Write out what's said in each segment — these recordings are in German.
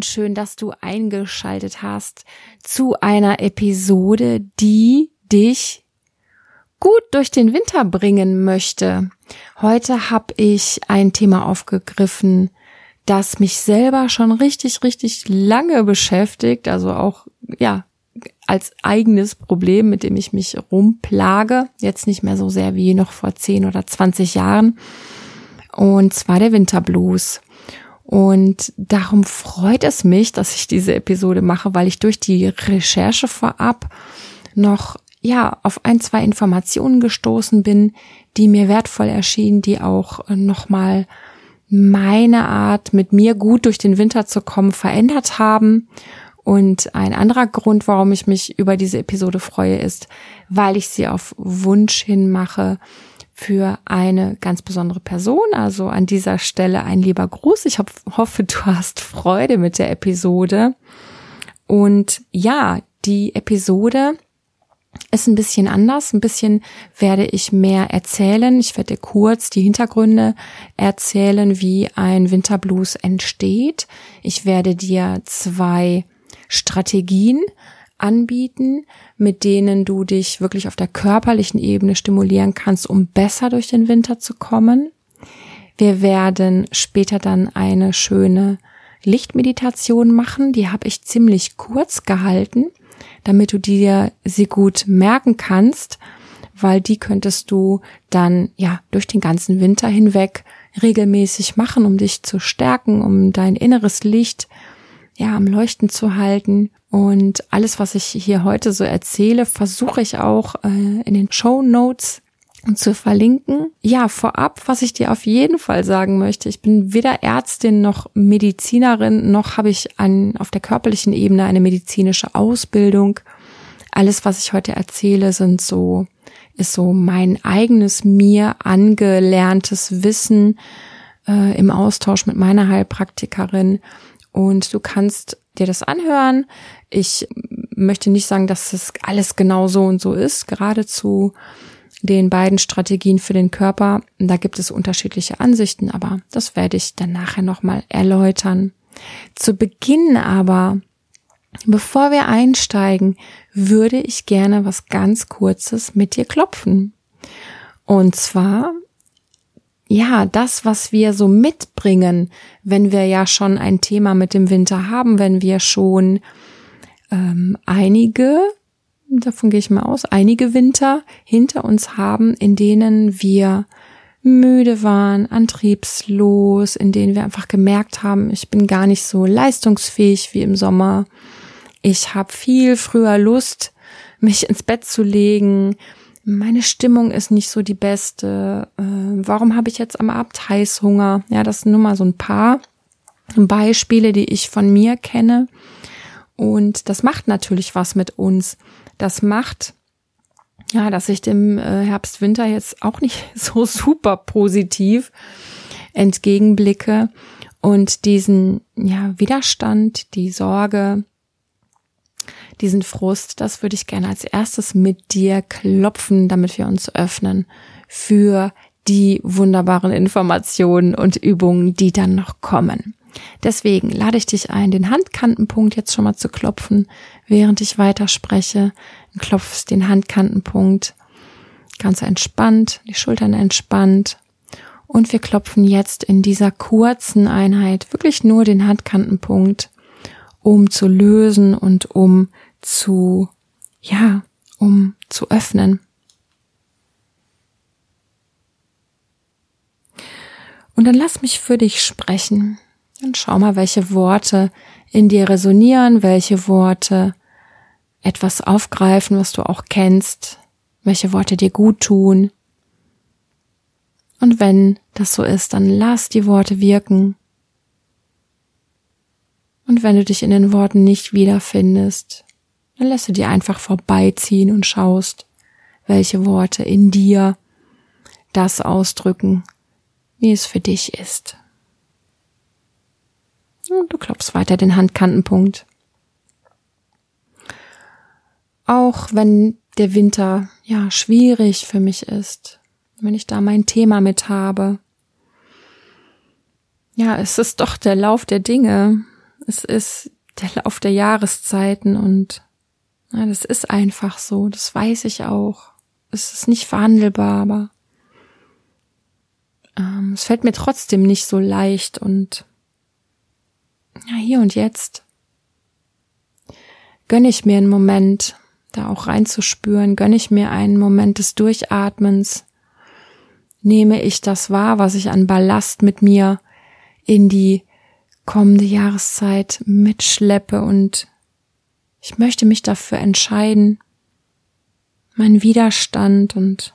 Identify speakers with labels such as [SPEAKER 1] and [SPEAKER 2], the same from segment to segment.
[SPEAKER 1] Und schön, dass du eingeschaltet hast zu einer Episode, die dich gut durch den Winter bringen möchte. Heute habe ich ein Thema aufgegriffen, das mich selber schon richtig, richtig lange beschäftigt, also auch, ja, als eigenes Problem, mit dem ich mich rumplage, jetzt nicht mehr so sehr wie noch vor 10 oder 20 Jahren, und zwar der Winterblues. Und darum freut es mich, dass ich diese Episode mache, weil ich durch die Recherche vorab noch ja auf ein, zwei Informationen gestoßen bin, die mir wertvoll erschienen, die auch nochmal meine Art, mit mir gut durch den Winter zu kommen, verändert haben. Und ein anderer Grund, warum ich mich über diese Episode freue, ist, weil ich sie auf Wunsch hin mache für eine ganz besondere Person. Also an dieser Stelle ein lieber Gruß. Ich hoffe, du hast Freude mit der Episode. Und ja, die Episode ist ein bisschen anders. Ein bisschen werde ich mehr erzählen. Ich werde dir kurz die Hintergründe erzählen, wie ein Winterblues entsteht. Ich werde dir zwei Strategien anbieten, mit denen du dich wirklich auf der körperlichen Ebene stimulieren kannst, um besser durch den Winter zu kommen. Wir werden später dann eine schöne Lichtmeditation machen, die habe ich ziemlich kurz gehalten, damit du dir sie gut merken kannst, weil die könntest du dann ja durch den ganzen Winter hinweg regelmäßig machen, um dich zu stärken, um dein inneres Licht ja am Leuchten zu halten und alles, was ich hier heute so erzähle, versuche ich auch äh, in den Show Notes zu verlinken. Ja, vorab, was ich dir auf jeden Fall sagen möchte, ich bin weder Ärztin noch Medizinerin, noch habe ich an, auf der körperlichen Ebene eine medizinische Ausbildung. Alles, was ich heute erzähle, sind so, ist so mein eigenes mir angelerntes Wissen äh, im Austausch mit meiner Heilpraktikerin. Und du kannst dir das anhören. Ich möchte nicht sagen, dass es alles genau so und so ist. Gerade zu den beiden Strategien für den Körper, da gibt es unterschiedliche Ansichten, aber das werde ich dann nachher nochmal erläutern. Zu Beginn aber, bevor wir einsteigen, würde ich gerne was ganz Kurzes mit dir klopfen. Und zwar ja, das, was wir so mitbringen, wenn wir ja schon ein Thema mit dem Winter haben, wenn wir schon ähm, einige, davon gehe ich mal aus, einige Winter hinter uns haben, in denen wir müde waren, antriebslos, in denen wir einfach gemerkt haben, ich bin gar nicht so leistungsfähig wie im Sommer. Ich habe viel früher Lust, mich ins Bett zu legen, meine Stimmung ist nicht so die beste. Äh, warum habe ich jetzt am Abend Heißhunger? Ja, das sind nur mal so ein paar Beispiele, die ich von mir kenne. Und das macht natürlich was mit uns. Das macht, ja, dass ich dem äh, Herbst, Winter jetzt auch nicht so super positiv entgegenblicke und diesen, ja, Widerstand, die Sorge, diesen Frust, das würde ich gerne als erstes mit dir klopfen, damit wir uns öffnen für die wunderbaren Informationen und Übungen, die dann noch kommen. Deswegen lade ich dich ein, den Handkantenpunkt jetzt schon mal zu klopfen, während ich weiterspreche. Klopfst den Handkantenpunkt ganz entspannt, die Schultern entspannt. Und wir klopfen jetzt in dieser kurzen Einheit wirklich nur den Handkantenpunkt, um zu lösen und um zu, ja, um zu öffnen. Und dann lass mich für dich sprechen und schau mal, welche Worte in dir resonieren, welche Worte etwas aufgreifen, was du auch kennst, welche Worte dir gut tun. Und wenn das so ist, dann lass die Worte wirken. Und wenn du dich in den Worten nicht wiederfindest, dann lässt du dir einfach vorbeiziehen und schaust, welche Worte in dir das ausdrücken, wie es für dich ist. Und du klopfst weiter den Handkantenpunkt. Auch wenn der Winter ja schwierig für mich ist, wenn ich da mein Thema mit habe. Ja, es ist doch der Lauf der Dinge. Es ist der Lauf der Jahreszeiten und ja, das ist einfach so, das weiß ich auch. Es ist nicht verhandelbar, aber ähm, es fällt mir trotzdem nicht so leicht und ja, hier und jetzt gönne ich mir einen Moment, da auch reinzuspüren, gönne ich mir einen Moment des Durchatmens, nehme ich das wahr, was ich an Ballast mit mir in die kommende Jahreszeit mitschleppe und ich möchte mich dafür entscheiden, mein Widerstand und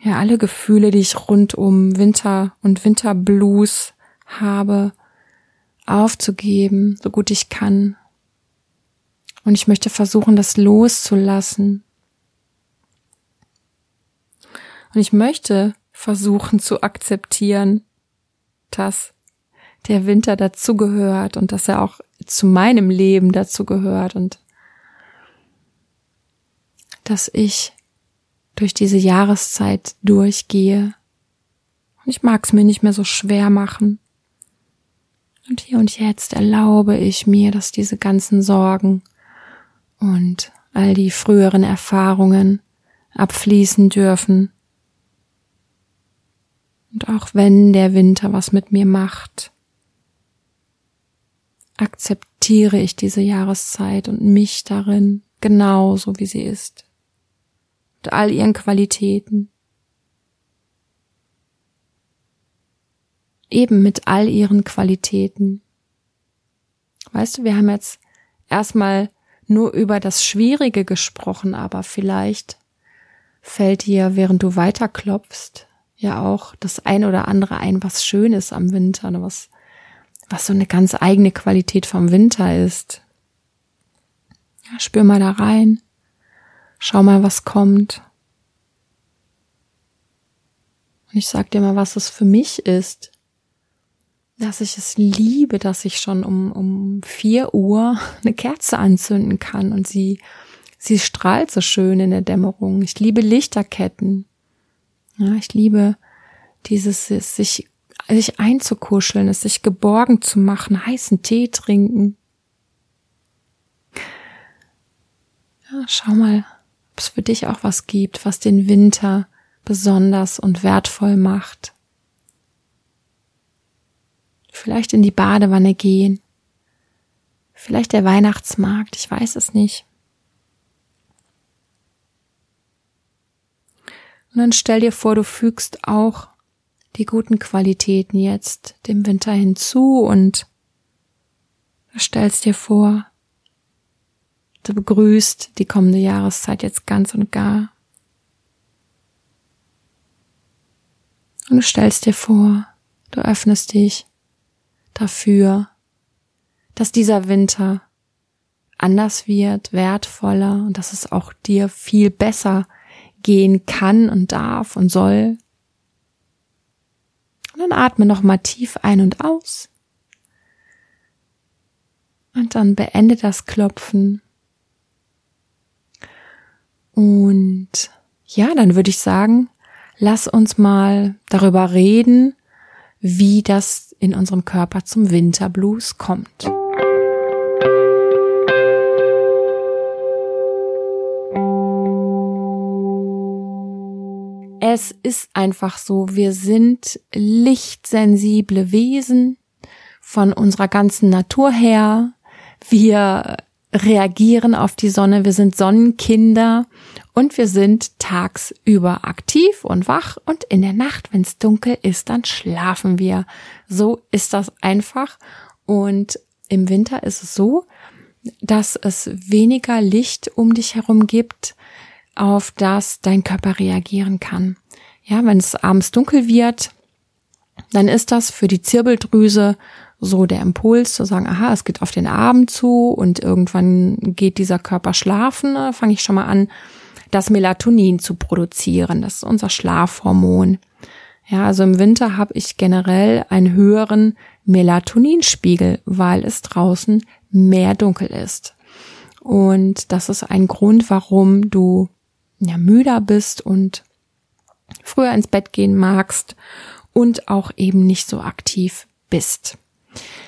[SPEAKER 1] ja, alle Gefühle, die ich rund um Winter und Winterblues habe, aufzugeben, so gut ich kann. Und ich möchte versuchen, das loszulassen. Und ich möchte versuchen zu akzeptieren, dass der Winter dazugehört und dass er auch zu meinem Leben dazugehört und dass ich durch diese Jahreszeit durchgehe. Und ich mag es mir nicht mehr so schwer machen. Und hier und jetzt erlaube ich mir, dass diese ganzen Sorgen und all die früheren Erfahrungen abfließen dürfen. Und auch wenn der Winter was mit mir macht, akzeptiere ich diese Jahreszeit und mich darin genauso wie sie ist. Und all ihren Qualitäten. Eben mit all ihren Qualitäten. Weißt du, wir haben jetzt erstmal nur über das Schwierige gesprochen, aber vielleicht fällt dir, während du weiterklopfst, ja auch das ein oder andere ein, was schön ist am Winter, ne, was was so eine ganz eigene Qualität vom Winter ist. Ja, spür mal da rein. Schau mal, was kommt. Und ich sag dir mal, was es für mich ist. Dass ich es liebe, dass ich schon um, um vier Uhr eine Kerze anzünden kann und sie, sie strahlt so schön in der Dämmerung. Ich liebe Lichterketten. Ja, ich liebe dieses sich sich einzukuscheln, es sich geborgen zu machen, heißen Tee trinken. Ja, schau mal, ob es für dich auch was gibt, was den Winter besonders und wertvoll macht. Vielleicht in die Badewanne gehen. Vielleicht der Weihnachtsmarkt, ich weiß es nicht. Und dann stell dir vor, du fügst auch die guten Qualitäten jetzt dem Winter hinzu und du stellst dir vor, du begrüßt die kommende Jahreszeit jetzt ganz und gar. Und du stellst dir vor, du öffnest dich dafür, dass dieser Winter anders wird, wertvoller und dass es auch dir viel besser gehen kann und darf und soll. Und dann atme nochmal tief ein und aus. Und dann beende das Klopfen. Und ja, dann würde ich sagen, lass uns mal darüber reden, wie das in unserem Körper zum Winterblues kommt. Es ist einfach so, wir sind lichtsensible Wesen von unserer ganzen Natur her. Wir reagieren auf die Sonne, wir sind Sonnenkinder und wir sind tagsüber aktiv und wach und in der Nacht, wenn es dunkel ist, dann schlafen wir. So ist das einfach und im Winter ist es so, dass es weniger Licht um dich herum gibt, auf das dein Körper reagieren kann. Ja, wenn es abends dunkel wird, dann ist das für die Zirbeldrüse so der Impuls zu sagen, aha, es geht auf den Abend zu und irgendwann geht dieser Körper schlafen, da fange ich schon mal an, das Melatonin zu produzieren. Das ist unser Schlafhormon. Ja, also im Winter habe ich generell einen höheren Melatoninspiegel, weil es draußen mehr dunkel ist. Und das ist ein Grund, warum du ja müder bist und früher ins Bett gehen magst und auch eben nicht so aktiv bist.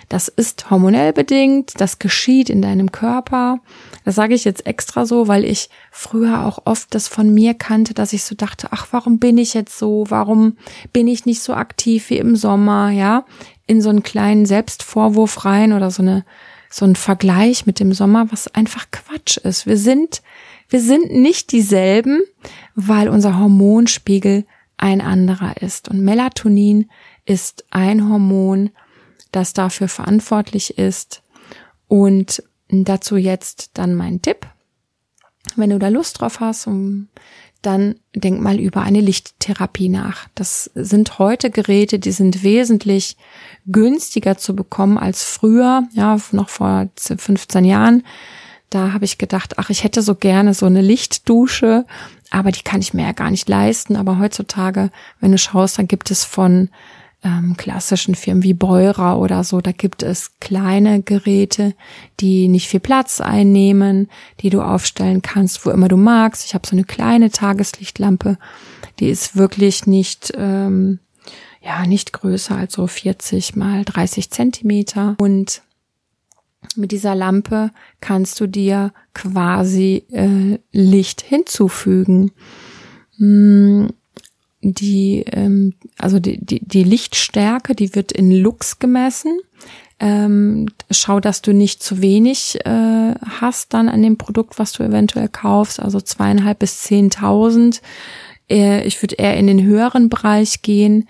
[SPEAKER 1] Das ist hormonell bedingt, das geschieht in deinem Körper. Das sage ich jetzt extra so, weil ich früher auch oft das von mir kannte, dass ich so dachte, ach, warum bin ich jetzt so? Warum bin ich nicht so aktiv wie im Sommer? Ja, in so einen kleinen Selbstvorwurf rein oder so eine so ein Vergleich mit dem Sommer, was einfach Quatsch ist. Wir sind wir sind nicht dieselben, weil unser Hormonspiegel ein anderer ist. Und Melatonin ist ein Hormon, das dafür verantwortlich ist. Und dazu jetzt dann mein Tipp. Wenn du da Lust drauf hast, dann denk mal über eine Lichttherapie nach. Das sind heute Geräte, die sind wesentlich günstiger zu bekommen als früher, ja, noch vor 15 Jahren. Da habe ich gedacht, ach, ich hätte so gerne so eine Lichtdusche, aber die kann ich mir ja gar nicht leisten. Aber heutzutage, wenn du schaust, dann gibt es von ähm, klassischen Firmen wie Beurer oder so, da gibt es kleine Geräte, die nicht viel Platz einnehmen, die du aufstellen kannst, wo immer du magst. Ich habe so eine kleine Tageslichtlampe, die ist wirklich nicht ähm, ja nicht größer als so 40 mal 30 Zentimeter und mit dieser Lampe kannst du dir quasi äh, Licht hinzufügen. Hm, die, ähm, also die, die, die Lichtstärke, die wird in Lux gemessen. Ähm, schau, dass du nicht zu wenig äh, hast dann an dem Produkt, was du eventuell kaufst, also zweieinhalb bis zehntausend. Äh, ich würde eher in den höheren Bereich gehen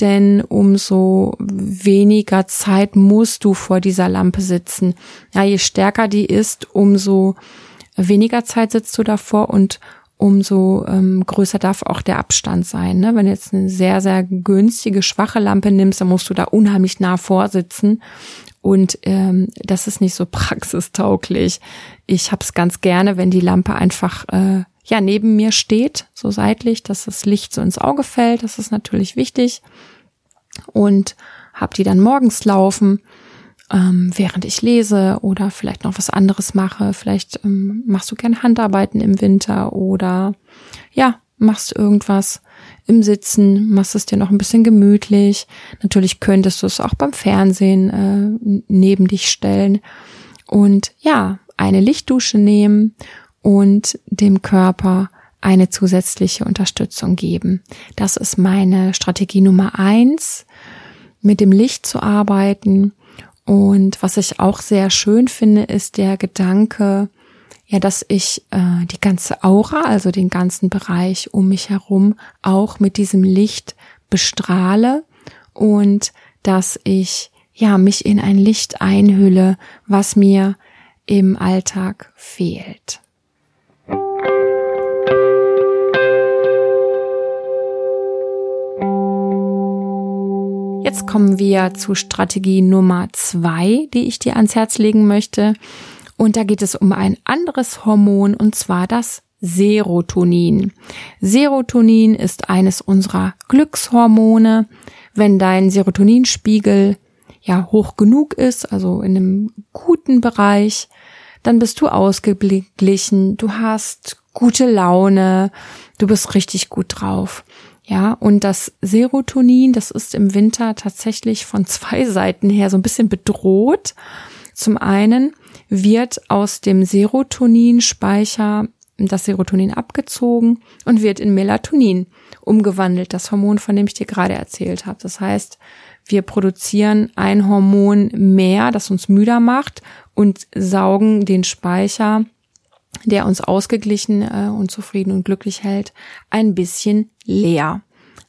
[SPEAKER 1] denn umso weniger Zeit musst du vor dieser Lampe sitzen. Ja, je stärker die ist, umso weniger Zeit sitzt du davor und umso ähm, größer darf auch der Abstand sein. Ne? Wenn du jetzt eine sehr, sehr günstige, schwache Lampe nimmst, dann musst du da unheimlich nah vorsitzen. Und ähm, das ist nicht so praxistauglich. Ich habe es ganz gerne, wenn die Lampe einfach äh, ja neben mir steht, so seitlich, dass das Licht so ins Auge fällt. Das ist natürlich wichtig. Und habe die dann morgens laufen, ähm, während ich lese oder vielleicht noch was anderes mache. Vielleicht ähm, machst du gern Handarbeiten im Winter oder ja, machst irgendwas im Sitzen, machst es dir noch ein bisschen gemütlich. Natürlich könntest du es auch beim Fernsehen äh, neben dich stellen und ja, eine Lichtdusche nehmen und dem Körper eine zusätzliche Unterstützung geben. Das ist meine Strategie Nummer eins, mit dem Licht zu arbeiten. Und was ich auch sehr schön finde, ist der Gedanke, ja, dass ich äh, die ganze Aura, also den ganzen Bereich um mich herum, auch mit diesem Licht bestrahle und dass ich ja mich in ein Licht einhülle, was mir im Alltag fehlt. Jetzt kommen wir zu Strategie Nummer zwei, die ich dir ans Herz legen möchte. Und da geht es um ein anderes Hormon und zwar das Serotonin. Serotonin ist eines unserer Glückshormone. Wenn dein Serotoninspiegel ja hoch genug ist, also in einem guten Bereich, dann bist du ausgeglichen, du hast gute Laune, du bist richtig gut drauf. Ja, und das Serotonin, das ist im Winter tatsächlich von zwei Seiten her so ein bisschen bedroht. Zum einen wird aus dem Serotoninspeicher das Serotonin abgezogen und wird in Melatonin umgewandelt, das Hormon, von dem ich dir gerade erzählt habe. Das heißt, wir produzieren ein Hormon mehr, das uns müder macht und saugen den Speicher der uns ausgeglichen äh, und zufrieden und glücklich hält, ein bisschen leer.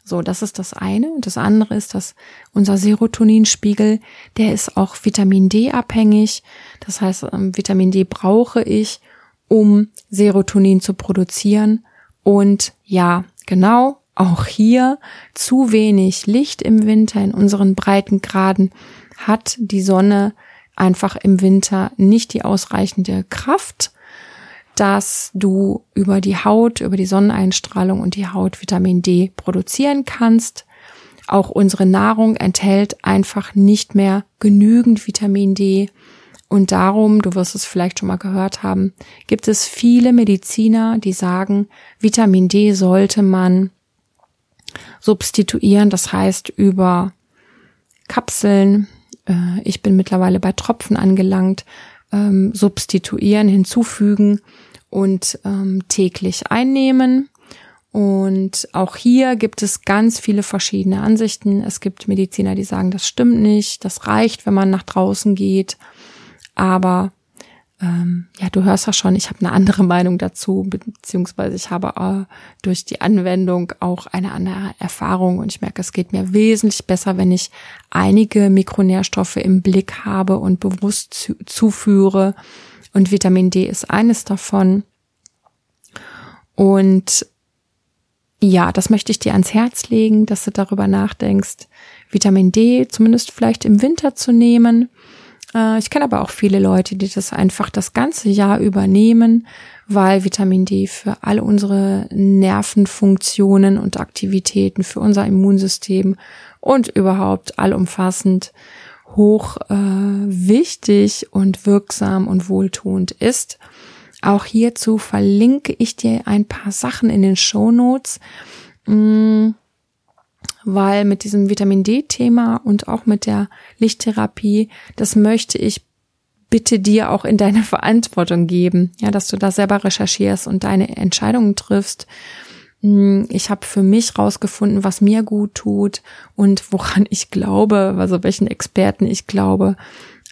[SPEAKER 1] So, das ist das eine. Und das andere ist, dass unser Serotoninspiegel, der ist auch Vitamin D abhängig. Das heißt, ähm, Vitamin D brauche ich, um Serotonin zu produzieren. Und ja, genau, auch hier zu wenig Licht im Winter in unseren Breitengraden hat die Sonne einfach im Winter nicht die ausreichende Kraft, dass du über die Haut, über die Sonneneinstrahlung und die Haut Vitamin D produzieren kannst. Auch unsere Nahrung enthält einfach nicht mehr genügend Vitamin D. Und darum, du wirst es vielleicht schon mal gehört haben, gibt es viele Mediziner, die sagen, Vitamin D sollte man substituieren, das heißt über Kapseln, äh, ich bin mittlerweile bei Tropfen angelangt, ähm, substituieren, hinzufügen und ähm, täglich einnehmen. Und auch hier gibt es ganz viele verschiedene Ansichten. Es gibt Mediziner, die sagen, das stimmt nicht, das reicht, wenn man nach draußen geht. Aber ähm, ja, du hörst ja schon, ich habe eine andere Meinung dazu, beziehungsweise ich habe äh, durch die Anwendung auch eine andere Erfahrung und ich merke, es geht mir wesentlich besser, wenn ich einige Mikronährstoffe im Blick habe und bewusst zu, zuführe. Und Vitamin D ist eines davon. Und ja, das möchte ich dir ans Herz legen, dass du darüber nachdenkst, Vitamin D zumindest vielleicht im Winter zu nehmen ich kenne aber auch viele Leute, die das einfach das ganze Jahr übernehmen, weil Vitamin D für all unsere Nervenfunktionen und Aktivitäten, für unser Immunsystem und überhaupt allumfassend hoch äh, wichtig und wirksam und wohltuend ist. Auch hierzu verlinke ich dir ein paar Sachen in den Show Notes. Mm, weil mit diesem Vitamin D-Thema und auch mit der Lichttherapie, das möchte ich bitte dir auch in deine Verantwortung geben, ja, dass du da selber recherchierst und deine Entscheidungen triffst. Hm, ich habe für mich rausgefunden, was mir gut tut und woran ich glaube, also welchen Experten ich glaube.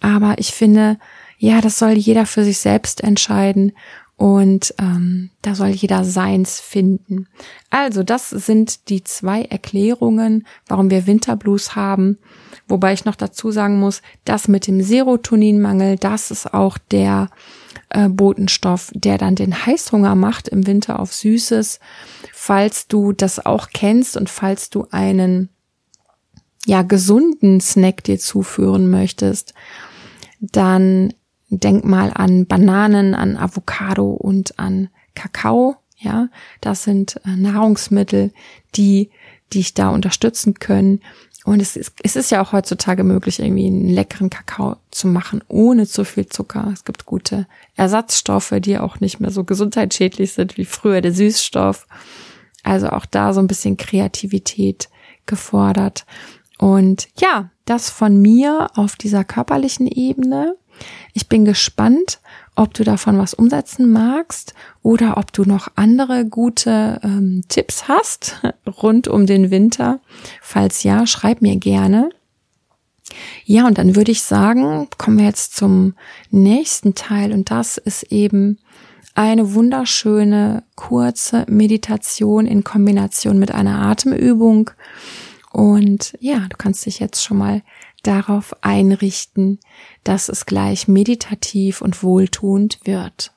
[SPEAKER 1] Aber ich finde, ja, das soll jeder für sich selbst entscheiden und ähm, da soll jeder seins finden. Also das sind die zwei Erklärungen, warum wir Winterblues haben. Wobei ich noch dazu sagen muss, das mit dem Serotoninmangel, das ist auch der äh, Botenstoff, der dann den Heißhunger macht im Winter auf Süßes. Falls du das auch kennst und falls du einen ja gesunden Snack dir zuführen möchtest, dann Denk mal an Bananen, an Avocado und an Kakao. Ja, das sind äh, Nahrungsmittel, die dich da unterstützen können. Und es ist, es ist ja auch heutzutage möglich, irgendwie einen leckeren Kakao zu machen, ohne zu viel Zucker. Es gibt gute Ersatzstoffe, die auch nicht mehr so gesundheitsschädlich sind wie früher der Süßstoff. Also auch da so ein bisschen Kreativität gefordert. Und ja, das von mir auf dieser körperlichen Ebene. Ich bin gespannt, ob du davon was umsetzen magst oder ob du noch andere gute ähm, Tipps hast rund um den Winter. Falls ja, schreib mir gerne. Ja, und dann würde ich sagen, kommen wir jetzt zum nächsten Teil und das ist eben eine wunderschöne kurze Meditation in Kombination mit einer Atemübung. Und ja, du kannst dich jetzt schon mal darauf einrichten, dass es gleich meditativ und wohltuend wird.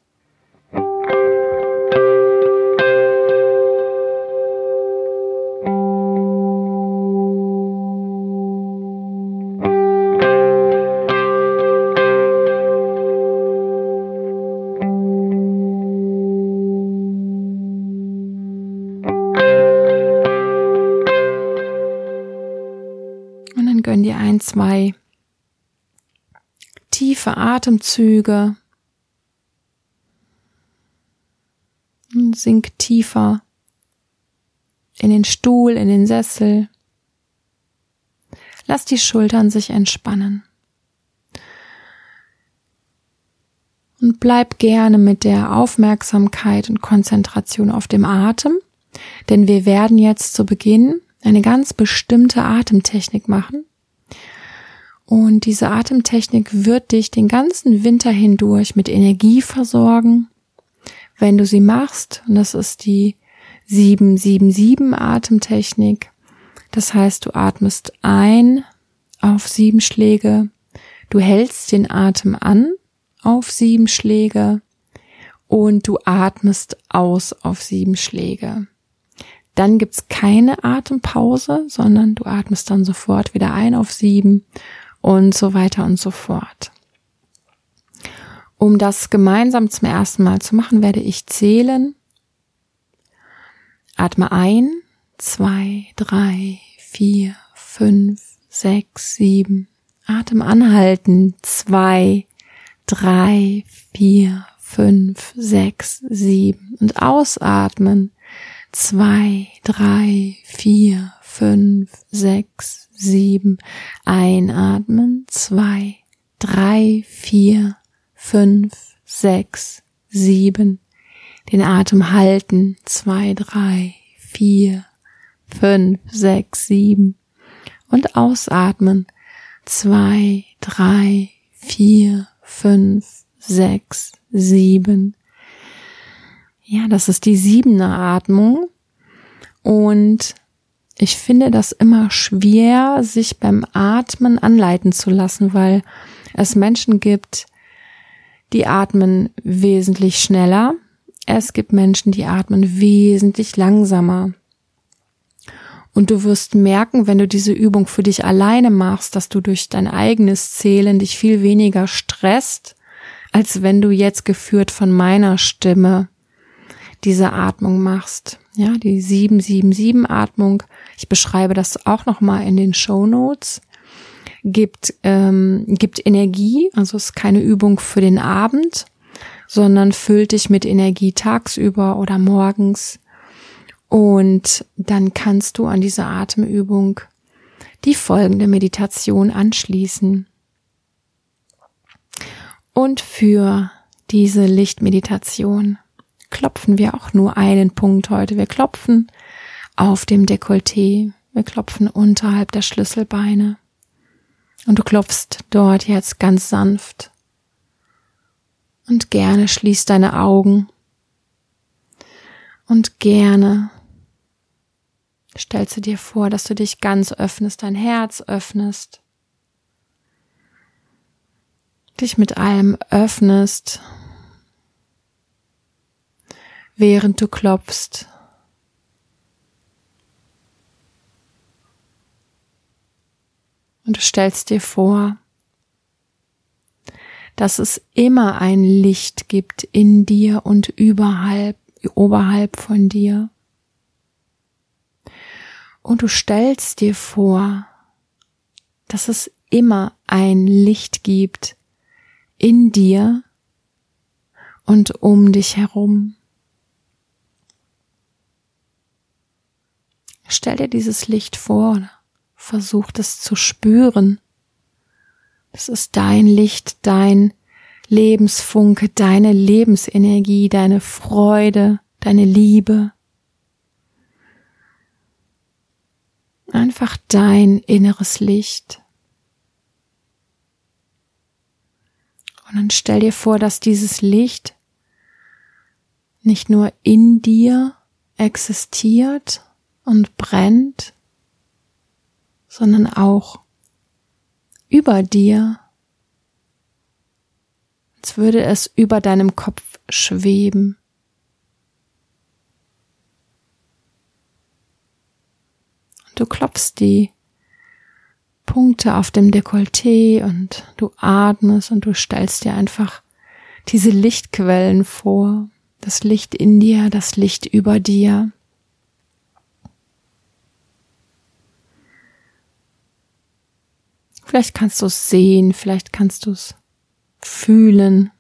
[SPEAKER 1] Atemzüge. Sink tiefer in den Stuhl, in den Sessel. Lass die Schultern sich entspannen. Und bleib gerne mit der Aufmerksamkeit und Konzentration auf dem Atem, denn wir werden jetzt zu Beginn eine ganz bestimmte Atemtechnik machen, und diese Atemtechnik wird dich den ganzen Winter hindurch mit Energie versorgen. Wenn du sie machst, und das ist die 777 Atemtechnik, das heißt, du atmest ein auf sieben Schläge, du hältst den Atem an auf sieben Schläge und du atmest aus auf sieben Schläge. Dann gibt's keine Atempause, sondern du atmest dann sofort wieder ein auf sieben und so weiter und so fort. Um das gemeinsam zum ersten Mal zu machen, werde ich zählen. Atme ein, zwei, drei, vier, fünf, sechs, sieben. Atem anhalten, zwei, drei, vier, fünf, sechs, sieben. Und ausatmen, zwei, drei, vier, fünf, sechs, sieben. Einatmen, zwei, drei, vier, fünf, sechs, sieben. Den Atem halten, zwei, drei, vier, fünf, sechs, sieben. Und ausatmen, zwei, drei, vier, fünf, sechs, sieben. Ja, das ist die siebene Atmung. Und ich finde das immer schwer, sich beim Atmen anleiten zu lassen, weil es Menschen gibt, die atmen wesentlich schneller. Es gibt Menschen, die atmen wesentlich langsamer. Und du wirst merken, wenn du diese Übung für dich alleine machst, dass du durch dein eigenes Zählen dich viel weniger stresst, als wenn du jetzt geführt von meiner Stimme diese Atmung machst. Ja, die 777 Atmung. Ich beschreibe das auch nochmal in den Show Notes. Gibt, ähm, gibt Energie, also ist keine Übung für den Abend, sondern füllt dich mit Energie tagsüber oder morgens. Und dann kannst du an diese Atemübung die folgende Meditation anschließen. Und für diese Lichtmeditation klopfen wir auch nur einen Punkt heute. Wir klopfen auf dem Dekolleté. Wir klopfen unterhalb der Schlüsselbeine. Und du klopfst dort jetzt ganz sanft. Und gerne schließt deine Augen. Und gerne stellst du dir vor, dass du dich ganz öffnest, dein Herz öffnest. Dich mit allem öffnest während du klopfst. Und du stellst dir vor, dass es immer ein Licht gibt in dir und überhalb, oberhalb von dir. Und du stellst dir vor, dass es immer ein Licht gibt in dir und um dich herum. Stell dir dieses Licht vor, versuch das zu spüren. Das ist dein Licht, dein Lebensfunke, deine Lebensenergie, deine Freude, deine Liebe. Einfach dein inneres Licht. Und dann stell dir vor, dass dieses Licht nicht nur in dir existiert, und brennt, sondern auch über dir, als würde es über deinem Kopf schweben. Und du klopfst die Punkte auf dem Dekolleté und du atmest und du stellst dir einfach diese Lichtquellen vor, das Licht in dir, das Licht über dir. Vielleicht kannst du es sehen, vielleicht kannst du es fühlen.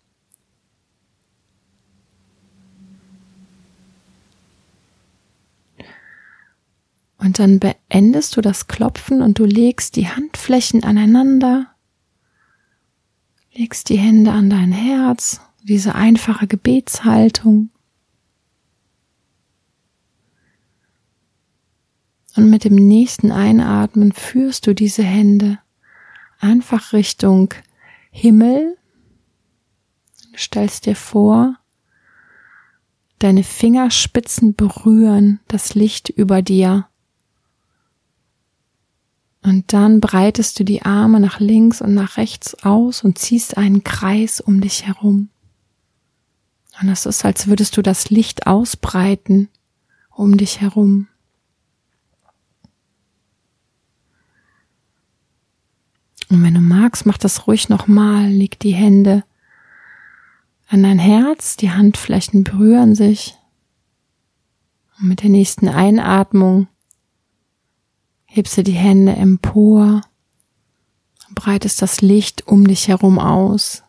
[SPEAKER 1] Und dann beendest du das Klopfen und du legst die Handflächen aneinander, legst die Hände an dein Herz, diese einfache Gebetshaltung. Und mit dem nächsten Einatmen führst du diese Hände einfach Richtung Himmel. Stellst dir vor, deine Fingerspitzen berühren das Licht über dir. Und dann breitest du die Arme nach links und nach rechts aus und ziehst einen Kreis um dich herum. Und es ist, als würdest du das Licht ausbreiten um dich herum. Und wenn du magst, mach das ruhig nochmal. Leg die Hände an dein Herz, die Handflächen berühren sich. Und mit der nächsten Einatmung hebst du die Hände empor, breitest das Licht um dich herum aus.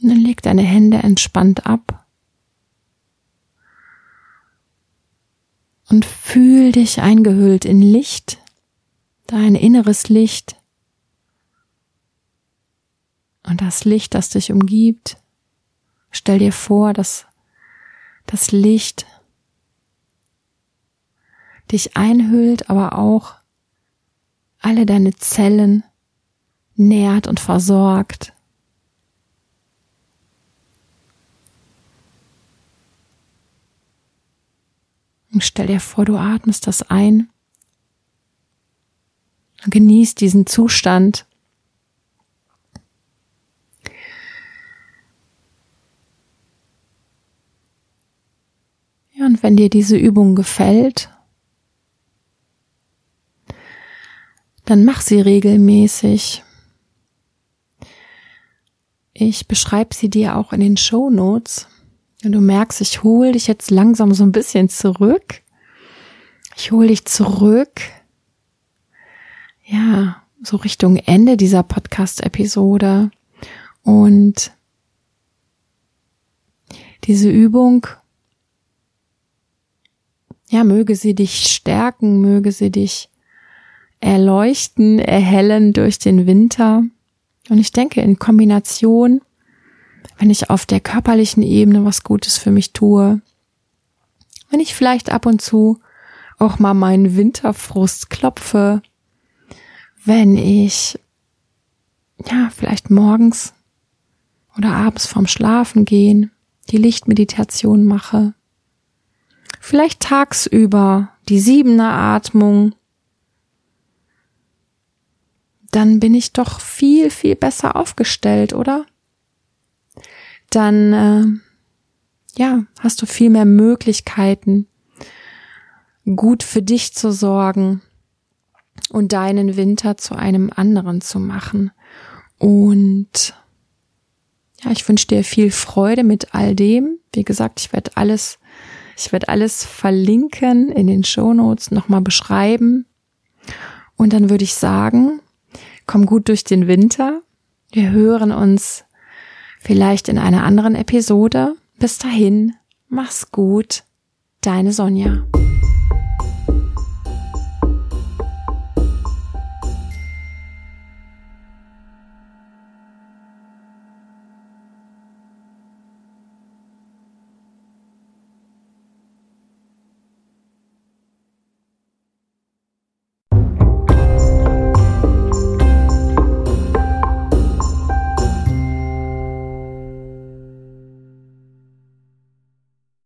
[SPEAKER 1] Und dann leg deine Hände entspannt ab und fühl dich eingehüllt in Licht, dein inneres Licht und das Licht, das dich umgibt. Stell dir vor, dass das Licht dich einhüllt, aber auch alle deine Zellen nährt und versorgt. Und stell dir vor, du atmest das ein. Genieß diesen Zustand. Ja, und wenn dir diese Übung gefällt, dann mach sie regelmäßig. Ich beschreibe sie dir auch in den Show Notes. Und du merkst, ich hole dich jetzt langsam so ein bisschen zurück. Ich hole dich zurück. Ja, so Richtung Ende dieser Podcast-Episode. Und diese Übung, ja, möge sie dich stärken, möge sie dich erleuchten, erhellen durch den Winter. Und ich denke, in Kombination wenn ich auf der körperlichen Ebene was Gutes für mich tue, wenn ich vielleicht ab und zu auch mal meinen Winterfrust klopfe, wenn ich ja vielleicht morgens oder abends vorm Schlafen gehen die Lichtmeditation mache, vielleicht tagsüber die siebener Atmung, dann bin ich doch viel, viel besser aufgestellt, oder? Dann äh, ja, hast du viel mehr Möglichkeiten, gut für dich zu sorgen und deinen Winter zu einem anderen zu machen. Und ja, ich wünsche dir viel Freude mit all dem. Wie gesagt, ich werde alles, ich werde alles verlinken in den Shownotes, nochmal beschreiben. Und dann würde ich sagen, komm gut durch den Winter. Wir hören uns Vielleicht in einer anderen Episode. Bis dahin, mach's gut. Deine Sonja.